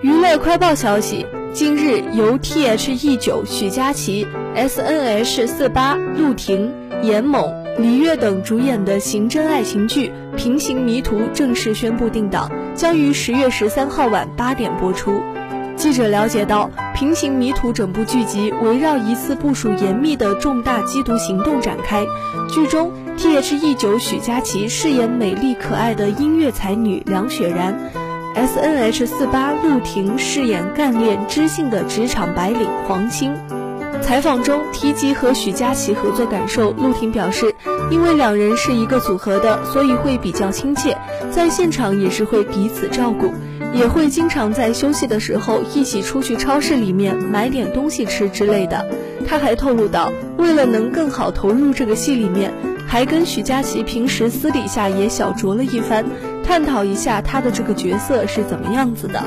娱乐快报消息：近日，由 T.H.E 九许佳琪、S.N.H 四八陆婷、严猛、李悦等主演的刑侦爱情剧《平行迷途》正式宣布定档，将于十月十三号晚八点播出。记者了解到，《平行迷途》整部剧集围绕一次部署严密的重大缉毒行动展开。剧中，T.H.E 九许佳琪饰演美丽可爱的音乐才女梁雪然。S N H 四八陆婷饰演干练知性的职场白领黄青。采访中提及和许佳琪合作感受，陆婷表示，因为两人是一个组合的，所以会比较亲切，在现场也是会彼此照顾，也会经常在休息的时候一起出去超市里面买点东西吃之类的。他还透露到，为了能更好投入这个戏里面，还跟许佳琪平时私底下也小酌了一番。探讨一下他的这个角色是怎么样子的。